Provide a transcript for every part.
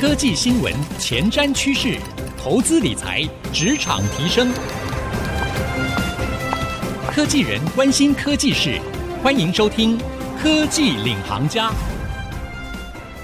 科技新闻、前瞻趋势、投资理财、职场提升，科技人关心科技事，欢迎收听《科技领航家》。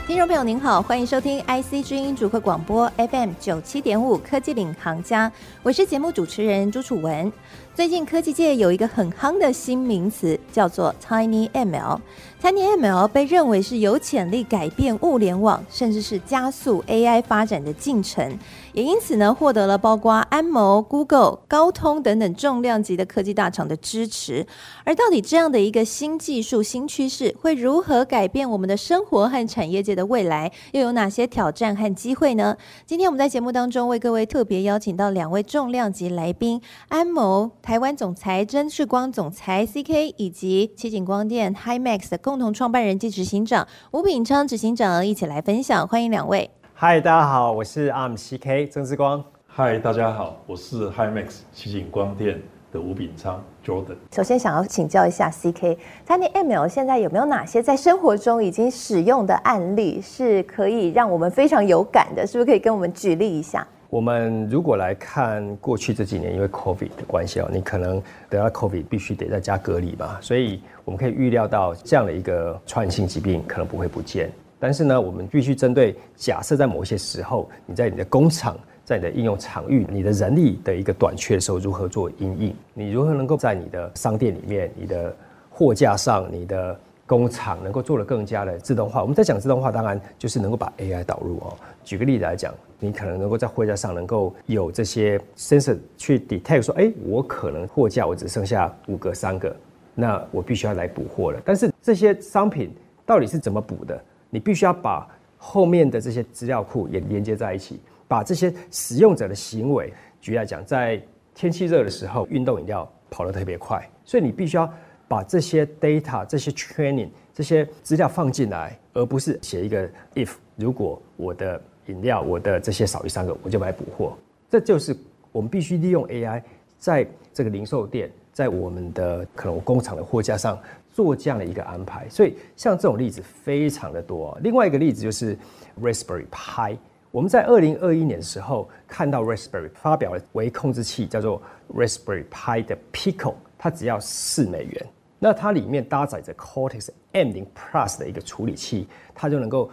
听众朋友您好，欢迎收听 IC 之音主客广播 FM 九七点五《科技领航家》，我是节目主持人朱楚文。最近科技界有一个很夯的新名词，叫做 Tiny ML。Tiny ML 被认为是有潜力改变物联网，甚至是加速 AI 发展的进程，也因此呢，获得了包括安谋、Google、高通等等重量级的科技大厂的支持。而到底这样的一个新技术、新趋势会如何改变我们的生活和产业界的未来，又有哪些挑战和机会呢？今天我们在节目当中为各位特别邀请到两位重量级来宾：安谋台湾总裁、真视光总裁 CK，以及奇景光电 Himax 的共。同创办人及执行长吴秉昌执行长一起来分享，欢迎两位。嗨，大家好，我是 ARM CK 曾志光。嗨，大家好，我是 Himax 奇景光电的吴炳昌 Jordan。首先想要请教一下 CK，Tiny ML 现在有没有哪些在生活中已经使用的案例是可以让我们非常有感的？是不是可以跟我们举例一下？我们如果来看过去这几年，因为 COVID 的关系哦，你可能得到 COVID 必须得在家隔离嘛，所以我们可以预料到这样的一个传染性疾病可能不会不见。但是呢，我们必须针对假设在某一些时候，你在你的工厂、在你的应用场域、你的人力的一个短缺的时候，如何做因应？你如何能够在你的商店里面、你的货架上、你的工厂能够做得更加的自动化？我们在讲自动化，当然就是能够把 AI 导入哦。举个例子来讲。你可能能够在货架上能够有这些 sensor 去 detect 说，哎，我可能货架我只剩下五个、三个，那我必须要来补货了。但是这些商品到底是怎么补的？你必须要把后面的这些资料库也连接在一起，把这些使用者的行为，举例来讲，在天气热的时候，运动饮料跑得特别快，所以你必须要把这些 data、这些 training、这些资料放进来，而不是写一个 if 如果我的。饮料，我的这些少于三个，我就来补货。这就是我们必须利用 AI，在这个零售店，在我们的可能工厂的货架上做这样的一个安排。所以像这种例子非常的多。另外一个例子就是 Raspberry Pi。我们在二零二一年的时候看到 Raspberry 发表了微控制器，叫做 Raspberry Pi 的 Pico，它只要四美元。那它里面搭载着 Cortex M0 Plus 的一个处理器，它就能够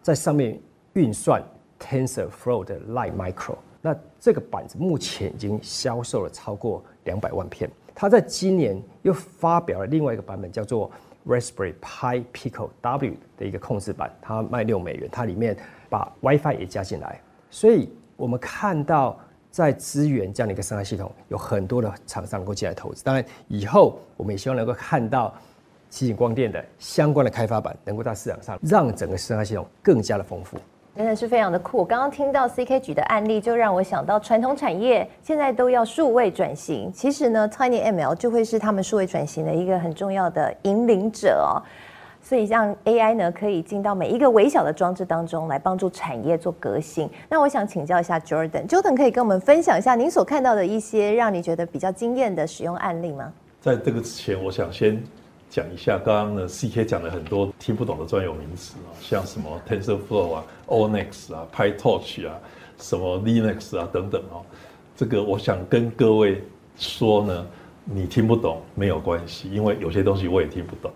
在上面。运算 TensorFlow 的 Light Micro，那这个板子目前已经销售了超过两百万片。它在今年又发表了另外一个版本，叫做 Raspberry Pi Pico W 的一个控制板，它卖六美元。它里面把 WiFi 也加进来，所以我们看到在资源这样的一个生态系统，有很多的厂商能够进来投资。当然，以后我们也希望能够看到奇景光电的相关的开发板能够在市场上，让整个生态系统更加的丰富。真的是非常的酷。刚刚听到 CK 举的案例，就让我想到传统产业现在都要数位转型。其实呢，Tiny ML 就会是他们数位转型的一个很重要的引领者哦。所以，让 AI 呢可以进到每一个微小的装置当中来帮助产业做革新。那我想请教一下 Jordan，Jordan 可以跟我们分享一下您所看到的一些让你觉得比较惊艳的使用案例吗？在这个之前，我想先。讲一下，刚刚呢，CK 讲了很多听不懂的专有名词啊，像什么 TensorFlow 啊、Onyx 啊、PyTorch 啊、什么 Linux 啊等等哦。这个我想跟各位说呢，你听不懂没有关系，因为有些东西我也听不懂。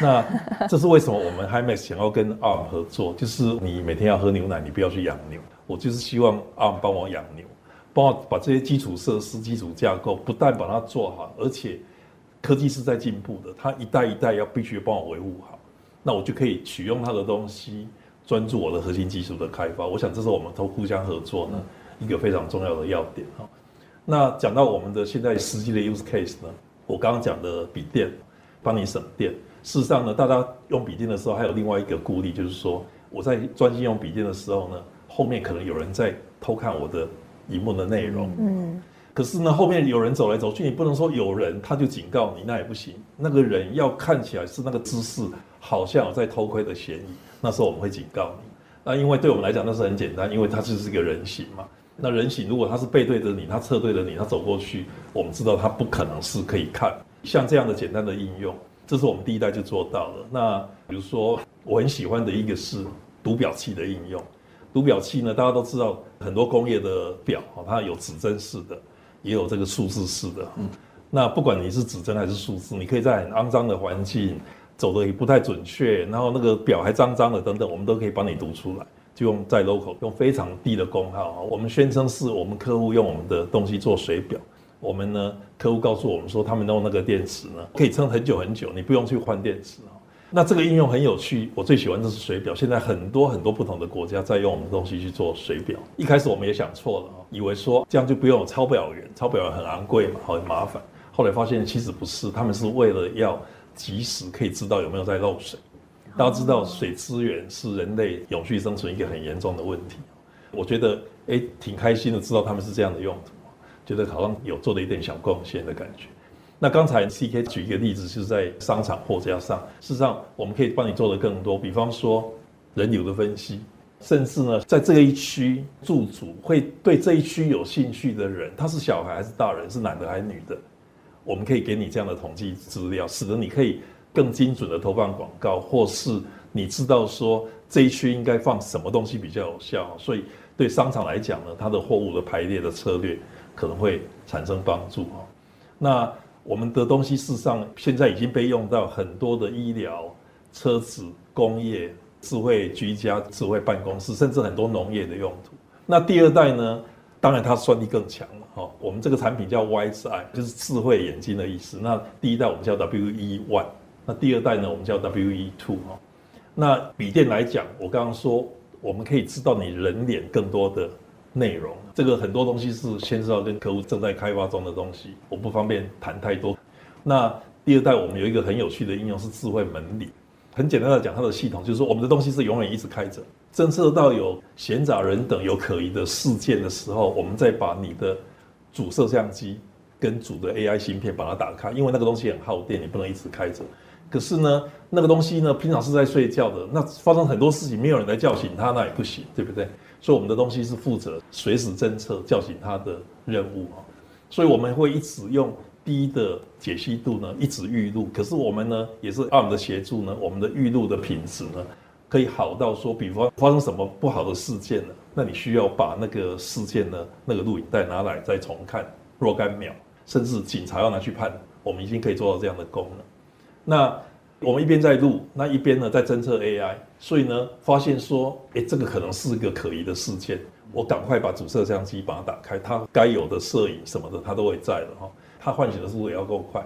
那这是为什么我们 Himax 想要跟 ARM 合作？就是你每天要喝牛奶，你不要去养牛。我就是希望 ARM 帮我养牛，帮我把这些基础设施、基础架构不但把它做好，而且。科技是在进步的，它一代一代要必须帮我维护好，那我就可以取用它的东西，专注我的核心技术的开发。我想这是我们都互相合作呢一个非常重要的要点哈。那讲到我们的现在实际的 use case 呢，我刚刚讲的笔电帮你省电，事实上呢，大家用笔电的时候还有另外一个顾虑，就是说我在专心用笔电的时候呢，后面可能有人在偷看我的荧幕的内容。嗯。可是呢，后面有人走来走去，你不能说有人他就警告你，那也不行。那个人要看起来是那个姿势，好像有在偷窥的嫌疑，那时候我们会警告你。那因为对我们来讲那是很简单，因为他就是一个人形嘛。那人形如果他是背对着你，他侧对着你，他走过去，我们知道他不可能是可以看。像这样的简单的应用，这是我们第一代就做到了。那比如说我很喜欢的一个是读表器的应用。读表器呢，大家都知道很多工业的表，它有指针式的，也有这个数字式的。嗯，那不管你是指针还是数字，你可以在很肮脏的环境走得也不太准确，然后那个表还脏脏的等等，我们都可以帮你读出来。就用在 local 用非常低的功耗，我们宣称是我们客户用我们的东西做水表。我们呢，客户告诉我们说，他们用那个电池呢，可以撑很久很久，你不用去换电池。那这个应用很有趣，我最喜欢的是水表。现在很多很多不同的国家在用我们的东西去做水表。一开始我们也想错了，以为说这样就不用有抄表员，抄表员很昂贵嘛，很麻烦。后来发现其实不是，他们是为了要及时可以知道有没有在漏水。大家知道水资源是人类永续生存一个很严重的问题。我觉得诶挺开心的，知道他们是这样的用途，觉得好像有做了一点小贡献的感觉。那刚才 CK 举一个例子，就是在商场货架上。事实上，我们可以帮你做的更多，比方说人流的分析，甚至呢，在这一区驻足会对这一区有兴趣的人，他是小孩还是大人，是男的还是女的，我们可以给你这样的统计资料，使得你可以更精准的投放广告，或是你知道说这一区应该放什么东西比较有效。所以对商场来讲呢，它的货物的排列的策略可能会产生帮助哈。那我们的东西事实上现在已经被用到很多的医疗、车子、工业、智慧居家、智慧办公室，甚至很多农业的用途。那第二代呢？当然它算力更强了哈。我们这个产品叫 Wise Eye，就是智慧眼睛的意思。那第一代我们叫 WE One，那第二代呢我们叫 WE Two 哈。那笔电来讲，我刚刚说我们可以知道你人脸更多的。内容，这个很多东西是牵涉到跟客户正在开发中的东西，我不方便谈太多。那第二代我们有一个很有趣的应用是智慧门铃，很简单的讲，它的系统就是说我们的东西是永远一直开着，侦测到有闲杂人等有可疑的事件的时候，我们再把你的主摄像机跟主的 AI 芯片把它打开，因为那个东西很耗电，你不能一直开着。可是呢，那个东西呢，平常是在睡觉的，那发生很多事情，没有人来叫醒它，那也不行，对不对？所以我们的东西是负责随时侦测、叫醒它的任务啊。所以我们会一直用低的解析度呢，一直预录。可是我们呢，也是 ARM 的协助呢，我们的预录的品质呢，可以好到说，比方发生什么不好的事件了，那你需要把那个事件呢，那个录影带拿来再重看若干秒，甚至警察要拿去判，我们已经可以做到这样的功能。那我们一边在录，那一边呢在侦测 AI，所以呢发现说，诶，这个可能是一个可疑的事件，我赶快把主摄像机把它打开，它该有的摄影什么的它都会在的哈，它唤醒的速度也要够快，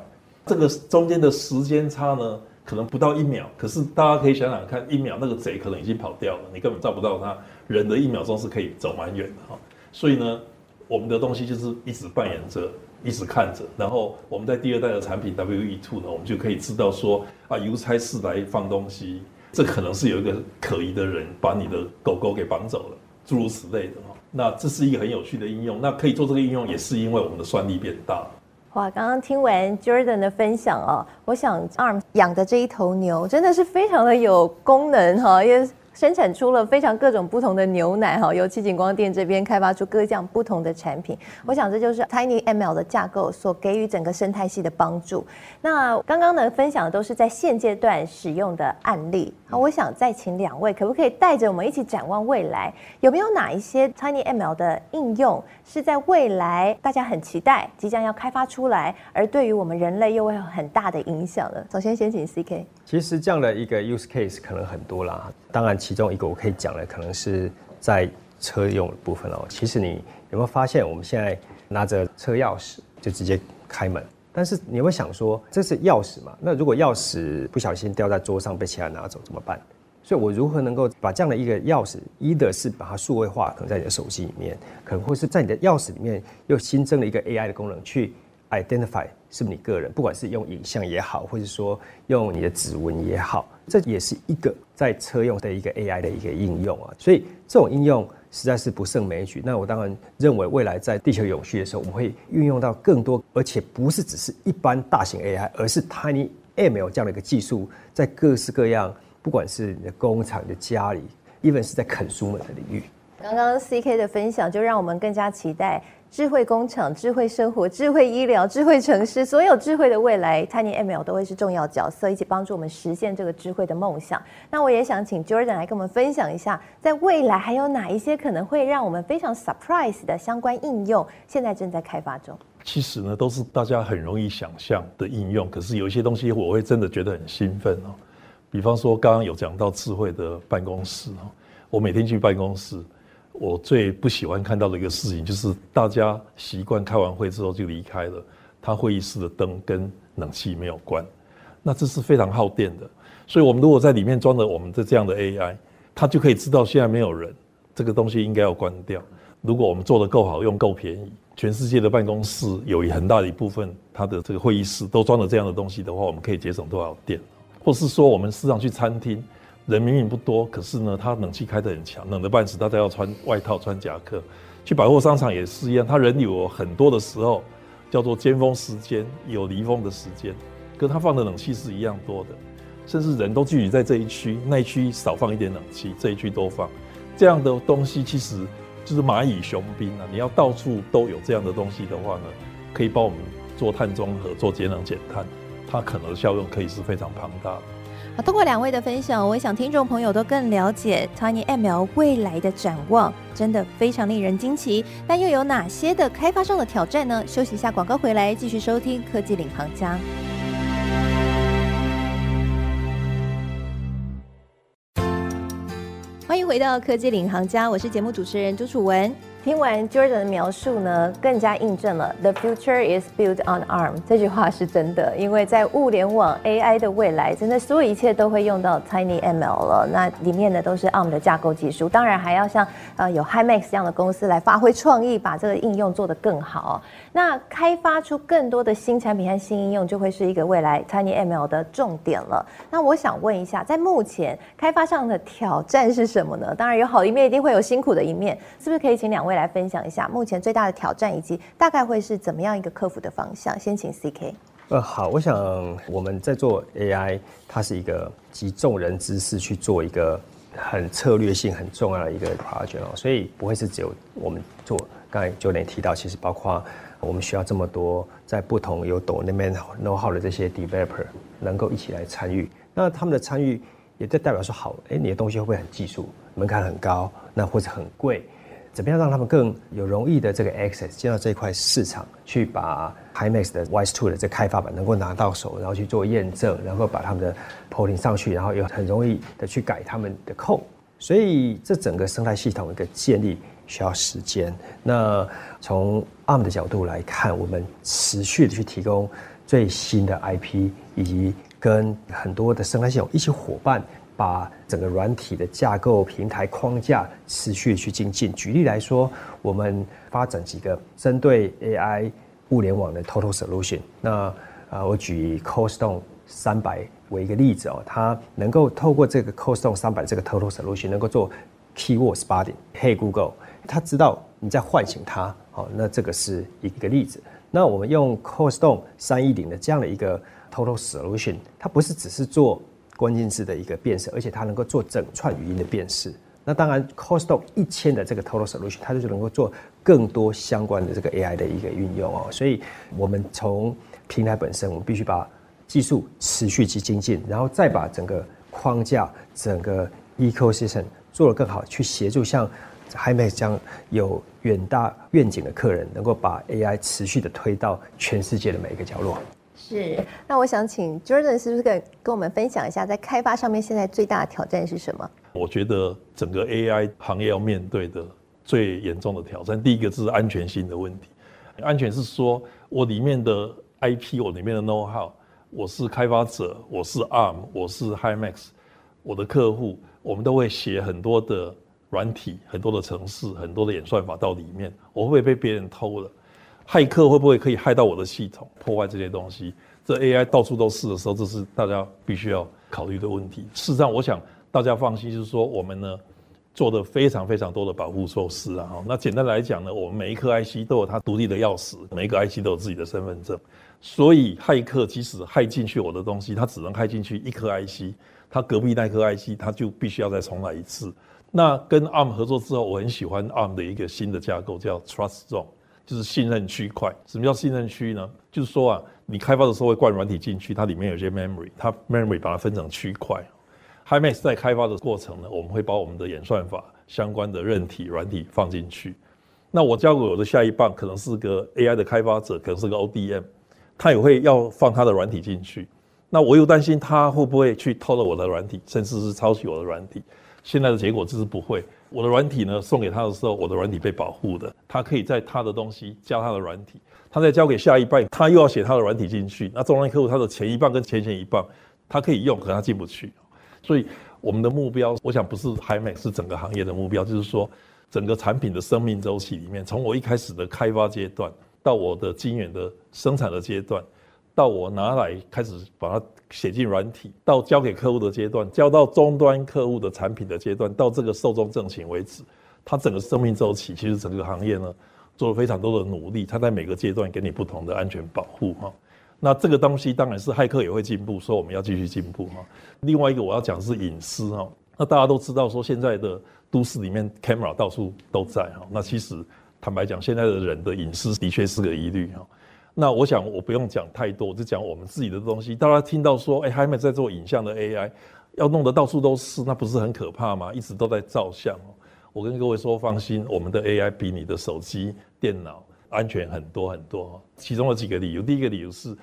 这个中间的时间差呢可能不到一秒，可是大家可以想想看，一秒那个贼可能已经跑掉了，你根本照不到他，人的一秒钟是可以走蛮远的哈，所以呢我们的东西就是一直扮演着。一直看着，然后我们在第二代的产品 WE2 呢，我们就可以知道说啊，邮差是来放东西，这可能是有一个可疑的人把你的狗狗给绑走了，诸如此类的哈。那这是一个很有趣的应用，那可以做这个应用也是因为我们的算力变大。哇，刚刚听完 Jordan 的分享哦，我想 ARM 养的这一头牛真的是非常的有功能哈，因为。生产出了非常各种不同的牛奶哈，由七景光电这边开发出各项不同的产品。我想这就是 TinyML 的架构所给予整个生态系的帮助。那刚刚呢分享的都是在现阶段使用的案例。好，我想再请两位可不可以带着我们一起展望未来？有没有哪一些 TinyML 的应用是在未来大家很期待即将要开发出来，而对于我们人类又会有很大的影响的？首先先请 CK。其实这样的一个 use case 可能很多啦，当然。其中一个我可以讲的，可能是在车用部分哦。其实你有没有发现，我们现在拿着车钥匙就直接开门？但是你会想说，这是钥匙嘛？那如果钥匙不小心掉在桌上被其他人拿走怎么办？所以我如何能够把这样的一个钥匙，一的是把它数位化，可能在你的手机里面，可能或是在你的钥匙里面又新增了一个 AI 的功能去 identify 是不是你个人，不管是用影像也好，或者说用你的指纹也好。这也是一个在车用的一个 AI 的一个应用啊，所以这种应用实在是不胜枚举。那我当然认为未来在地球永续的时候，我们会运用到更多，而且不是只是一般大型 AI，而是 Tiny ML 这样的一个技术，在各式各样，不管是你的工厂、你的家里，even 是在肯熟们的领域，刚刚 CK 的分享就让我们更加期待智慧工厂、智慧生活、智慧医疗、智慧城市，所有智慧的未来，tinyML 都会是重要角色，一起帮助我们实现这个智慧的梦想。那我也想请 Jordan 来跟我们分享一下，在未来还有哪一些可能会让我们非常 surprise 的相关应用，现在正在开发中。其实呢，都是大家很容易想象的应用，可是有一些东西我会真的觉得很兴奋哦。比方说，刚刚有讲到智慧的办公室哦，我每天去办公室。我最不喜欢看到的一个事情，就是大家习惯开完会之后就离开了，他会议室的灯跟冷气没有关，那这是非常耗电的。所以，我们如果在里面装了我们的这样的 AI，它就可以知道现在没有人，这个东西应该要关掉。如果我们做得够好，用够便宜，全世界的办公室有一很大的一部分，它的这个会议室都装了这样的东西的话，我们可以节省多少电？或是说，我们时常去餐厅。人明明不多，可是呢，它冷气开得很强，冷得半死，大家要穿外套、穿夹克。去百货商场也是一样，它人有很多的时候，叫做尖峰时间，有离峰的时间，跟它放的冷气是一样多的。甚至人都聚集在这一区，那一区少放一点冷气，这一区多放。这样的东西其实就是蚂蚁雄兵啊！你要到处都有这样的东西的话呢，可以帮我们做碳中和、做节能减碳，它可能效用可以是非常庞大的。通过两位的分享，我想听众朋友都更了解 tinyML 未来的展望，真的非常令人惊奇。但又有哪些的开发上的挑战呢？休息一下，广告回来继续收听科技领航家。欢迎回到科技领航家，我是节目主持人朱楚文。听完 Jordan 的描述呢，更加印证了 “The future is built on ARM” 这句话是真的。因为在物联网 AI 的未来，真的所有一切都会用到 tinyML 了。那里面呢都是 ARM 的架构技术，当然还要像呃有 Himax 这样的公司来发挥创意，把这个应用做得更好。那开发出更多的新产品和新应用，就会是一个未来 tinyML 的重点了。那我想问一下，在目前开发上的挑战是什么呢？当然有好一面，一定会有辛苦的一面，是不是可以请两位来分享一下目前最大的挑战，以及大概会是怎么样一个克服的方向？先请 CK。呃，好，我想我们在做 AI，它是一个集众人之事去做一个很策略性很重要的一个 project 哦，所以不会是只有我们做。刚才就连提到，其实包括我们需要这么多在不同有懂那边 know how 的这些 developer 能够一起来参与，那他们的参与也就代表说，好，哎，你的东西会不会很技术门槛很高，那或者很贵？怎么样让他们更有容易的这个 access 进到这块市场，去把 Himax 的 WISE2 的这开发版能够拿到手，然后去做验证，然后把他们的 porting 上去，然后又很容易的去改他们的 code。所以这整个生态系统一个建立需要时间。那从 ARM 的角度来看，我们持续的去提供最新的 IP，以及跟很多的生态系统一起伙伴。把整个软体的架构、平台框架持续去精进。举例来说，我们发展几个针对 AI 物联网的 Total Solution。那啊，我举 Costone 三百为一个例子哦，它能够透过这个 Costone 三百这个 Total Solution，能够做 Keyword Spotting。Hey Google，它知道你在唤醒它。好，那这个是一个例子。那我们用 Costone 三一零的这样的一个 Total Solution，它不是只是做关键字的一个辨识，而且它能够做整串语音的辨识。那当然，costo 一千的这个 Total Solution，它就能够做更多相关的这个 AI 的一个运用哦。所以，我们从平台本身，我们必须把技术持续去精进，然后再把整个框架、整个 ecosystem 做得更好，去协助像 Himax 这样有远大愿景的客人，能够把 AI 持续的推到全世界的每一个角落。是，那我想请 Jordan 是不是可以跟我们分享一下，在开发上面现在最大的挑战是什么？我觉得整个 AI 行业要面对的最严重的挑战，第一个是安全性的问题。安全是说我里面的 IP，我里面的 know how，我是开发者，我是 ARM，我是 Himax，我的客户，我们都会写很多的软体、很多的程式、很多的演算法到里面，我会被别人偷了？骇客会不会可以害到我的系统，破坏这些东西？这 AI 到处都是的时候，这是大家必须要考虑的问题。事实上，我想大家放心，就是说我们呢做的非常非常多的保护措施啊。那简单来讲呢，我们每一颗 IC 都有它独立的钥匙，每一个 IC 都有自己的身份证。所以骇客即使骇进去我的东西，他只能骇进去一颗 IC，他隔壁那颗 IC 他就必须要再重来一次。那跟 ARM 合作之后，我很喜欢 ARM 的一个新的架构，叫 Trust Zone，就是信任区块。什么叫信任区呢？就是说啊，你开发的时候会灌软体进去，它里面有些 memory，它 memory 把它分成区块。Himax 在开发的过程呢，我们会把我们的演算法相关的韧体、软体放进去。那我交给我的下一棒，可能是个 AI 的开发者，可能是个 ODM，他也会要放他的软体进去。那我又担心他会不会去偷了我的软体，甚至是抄袭我的软体。现在的结果就是不会。我的软体呢，送给他的时候，我的软体被保护的，他可以在他的东西加他的软体，他再交给下一半，他又要写他的软体进去。那终端客户他的前一棒跟前前一棒，他可以用，可他进不去。所以我们的目标，我想不是 Himax，是整个行业的目标，就是说整个产品的生命周期里面，从我一开始的开发阶段，到我的晶圆的生产的阶段。到我拿来开始把它写进软体，到交给客户的阶段，交到终端客户的产品的阶段，到这个寿终正寝为止，它整个生命周期，其实整个行业呢做了非常多的努力，它在每个阶段给你不同的安全保护哈。那这个东西当然是骇客也会进步，所以我们要继续进步哈。另外一个我要讲的是隐私哈。那大家都知道说现在的都市里面 camera 到处都在哈。那其实坦白讲，现在的人的隐私的确是个疑虑哈。那我想我不用讲太多，我就讲我们自己的东西。大家听到说，哎，Himax 在做影像的 AI，要弄得到处都是，那不是很可怕吗？一直都在照相。我跟各位说，放心，我们的 AI 比你的手机、电脑安全很多很多。其中有几个理由，第一个理由是，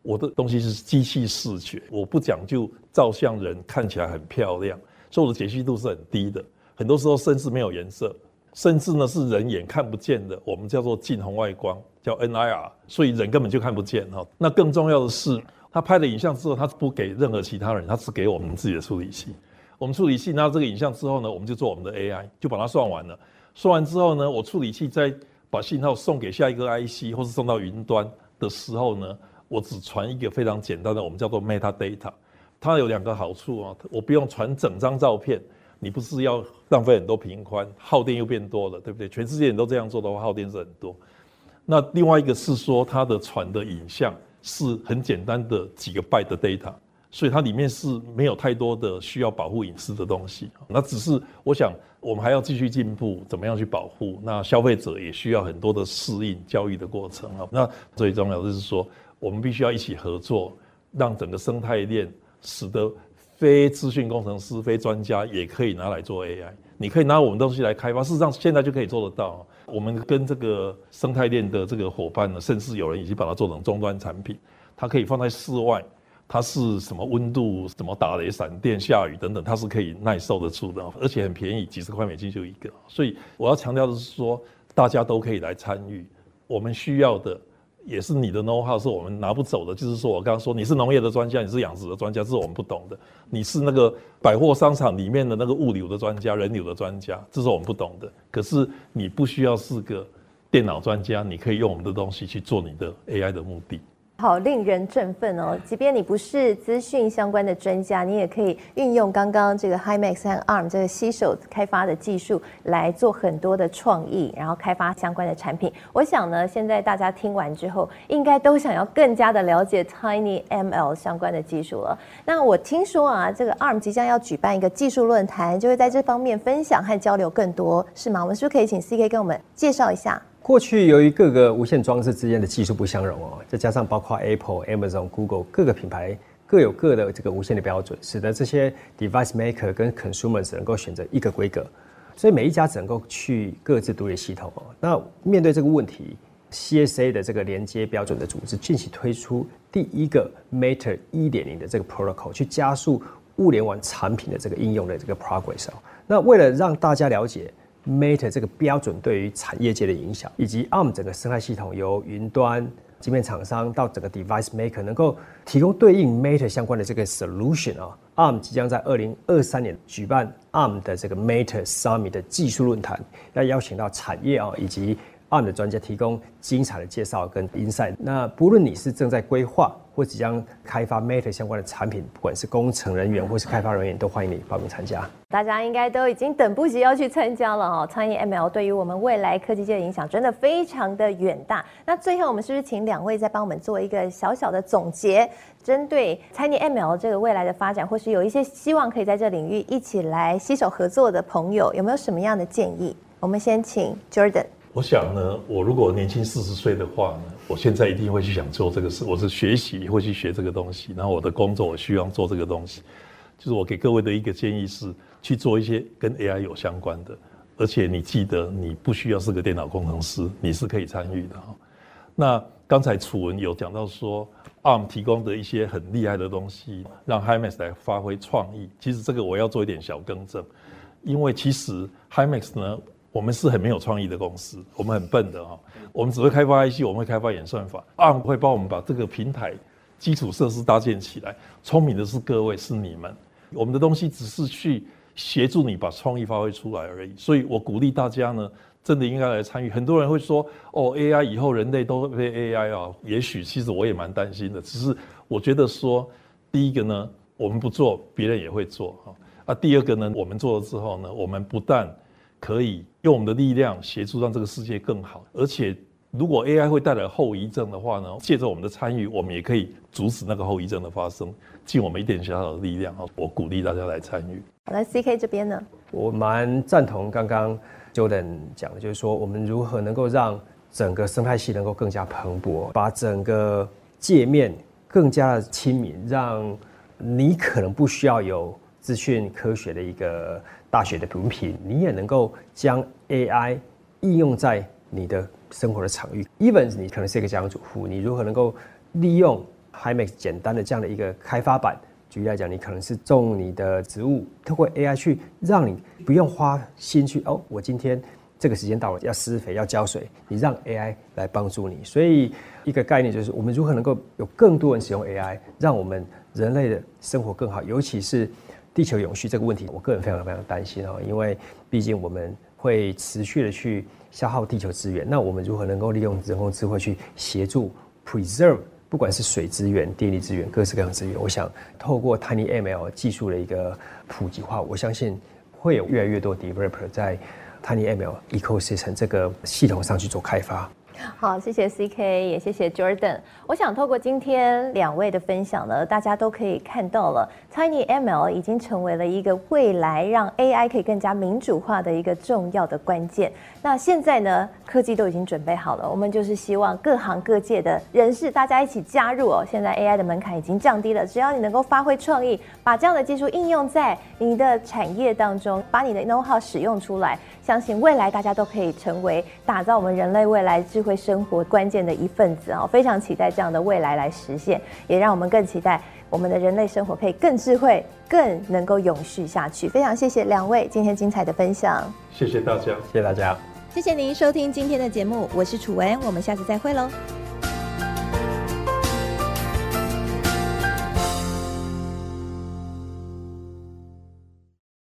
我的东西是机器视觉，我不讲究照相人看起来很漂亮，所以我的解析度是很低的，很多时候甚至没有颜色。甚至呢是人眼看不见的，我们叫做近红外光，叫 NIR，所以人根本就看不见哈。那更重要的是，他拍了影像之后，他不给任何其他人，他只给我们自己的处理器。我们处理器拿到这个影像之后呢，我们就做我们的 AI，就把它算完了。算完之后呢，我处理器再把信号送给下一个 IC，或是送到云端的时候呢，我只传一个非常简单的，我们叫做 metadata。它有两个好处啊，我不用传整张照片。你不是要浪费很多频宽，耗电又变多了，对不对？全世界人都这样做的话，耗电是很多。那另外一个是说，它的传的影像是很简单的几个 byte 的 data，所以它里面是没有太多的需要保护隐私的东西。那只是我想，我们还要继续进步，怎么样去保护？那消费者也需要很多的适应教育的过程啊。那最重要的就是说，我们必须要一起合作，让整个生态链使得。非资讯工程师、非专家也可以拿来做 AI。你可以拿我们东西来开发，事实上现在就可以做得到。我们跟这个生态链的这个伙伴呢，甚至有人已经把它做成终端产品。它可以放在室外，它是什么温度、什么打雷、闪电、下雨等等，它是可以耐受得住的，而且很便宜，几十块美金就一个。所以我要强调的是说，大家都可以来参与。我们需要的。也是你的 know how 是我们拿不走的，就是说我刚刚说你是农业的专家，你是养殖的专家，这是我们不懂的；你是那个百货商场里面的那个物流的专家、人流的专家，这是我们不懂的。可是你不需要是个电脑专家，你可以用我们的东西去做你的 AI 的目的。好令人振奋哦！即便你不是资讯相关的专家，你也可以运用刚刚这个 Himax 和 ARM 这个携手开发的技术来做很多的创意，然后开发相关的产品。我想呢，现在大家听完之后，应该都想要更加的了解 Tiny ML 相关的技术了。那我听说啊，这个 ARM 即将要举办一个技术论坛，就会在这方面分享和交流更多，是吗？我们是不是可以请 CK 跟我们介绍一下？过去由于各个无线装置之间的技术不相容哦，再加上包括 Apple、Amazon、Google 各个品牌各有各的这个无线的标准，使得这些 device maker 跟 consumer 只能够选择一个规格，所以每一家只能够去各自独立系统哦。那面对这个问题，CSA 的这个连接标准的组织近期推出第一个 Matter 一点零的这个 protocol，去加速物联网产品的这个应用的这个 progress 哦。那为了让大家了解。Mate 这个标准对于产业界的影响，以及 ARM 整个生态系统由云端芯片厂商到整个 device maker 能够提供对应 Mate 相关的这个 solution 啊，ARM 即将在二零二三年举办 ARM 的这个 Mate Summit 的技术论坛，要邀请到产业啊以及案的专家提供精彩的介绍跟 insight。那不论你是正在规划或即将开发 Meta 相关的产品，不管是工程人员或是开发人员，都欢迎你报名参加。大家应该都已经等不及要去参加了哈。创意 ML 对于我们未来科技界的影响真的非常的远大。那最后我们是不是请两位再帮我们做一个小小的总结？针对 TinyML 这个未来的发展，或是有一些希望可以在这领域一起来携手合作的朋友，有没有什么样的建议？我们先请 Jordan。我想呢，我如果年轻四十岁的话呢，我现在一定会去想做这个事。我是学习会去学这个东西，然后我的工作我需要做这个东西。就是我给各位的一个建议是，去做一些跟 AI 有相关的，而且你记得你不需要是个电脑工程师，你是可以参与的哈。那刚才楚文有讲到说，ARM 提供的一些很厉害的东西，让 Himax 来发挥创意。其实这个我要做一点小更正，因为其实 Himax 呢。我们是很没有创意的公司，我们很笨的哈，我们只会开发 IC，我们会开发演算法，ARM 会帮我们把这个平台基础设施搭建起来。聪明的是各位，是你们，我们的东西只是去协助你把创意发挥出来而已。所以我鼓励大家呢，真的应该来参与。很多人会说，哦，AI 以后人类都会被 AI 啊，也许其实我也蛮担心的。只是我觉得说，第一个呢，我们不做，别人也会做哈。啊，第二个呢，我们做了之后呢，我们不但可以用我们的力量协助让这个世界更好，而且如果 AI 会带来后遗症的话呢，借着我们的参与，我们也可以阻止那个后遗症的发生，尽我们一点小小的力量啊。我鼓励大家来参与。好，来 CK 这边呢，我蛮赞同刚刚 Jordan 讲的，就是说我们如何能够让整个生态系能够更加蓬勃，把整个界面更加的亲民，让你可能不需要有资讯科学的一个。大学的文凭，你也能够将 AI 应用在你的生活的场域。Even 你可能是一个家庭主妇，你如何能够利用 Himax 简单的这样的一个开发版？举例来讲，你可能是种你的植物，透过 AI 去让你不用花心去哦，我今天这个时间到了要施肥要浇水，你让 AI 来帮助你。所以一个概念就是，我们如何能够有更多人使用 AI，让我们人类的生活更好，尤其是。地球永续这个问题，我个人非常非常担心哦，因为毕竟我们会持续的去消耗地球资源，那我们如何能够利用人工智慧去协助 preserve，不管是水资源、电力资源、各式各样资源，我想透过 TinyML 技术的一个普及化，我相信会有越来越多 developer 在 TinyML ecosystem 这个系统上去做开发。好，谢谢 CK，也谢谢 Jordan。我想透过今天两位的分享呢，大家都可以看到了，TinyML 已经成为了一个未来让 AI 可以更加民主化的一个重要的关键。那现在呢，科技都已经准备好了，我们就是希望各行各界的人士大家一起加入哦。现在 AI 的门槛已经降低了，只要你能够发挥创意，把这样的技术应用在你的产业当中，把你的 know-how 使用出来，相信未来大家都可以成为打造我们人类未来智慧。生活关键的一份子啊，非常期待这样的未来来实现，也让我们更期待我们的人类生活可以更智慧、更能够永续下去。非常谢谢两位今天精彩的分享，谢谢大家，谢谢大家，谢谢您收听今天的节目，我是楚文，我们下次再会喽。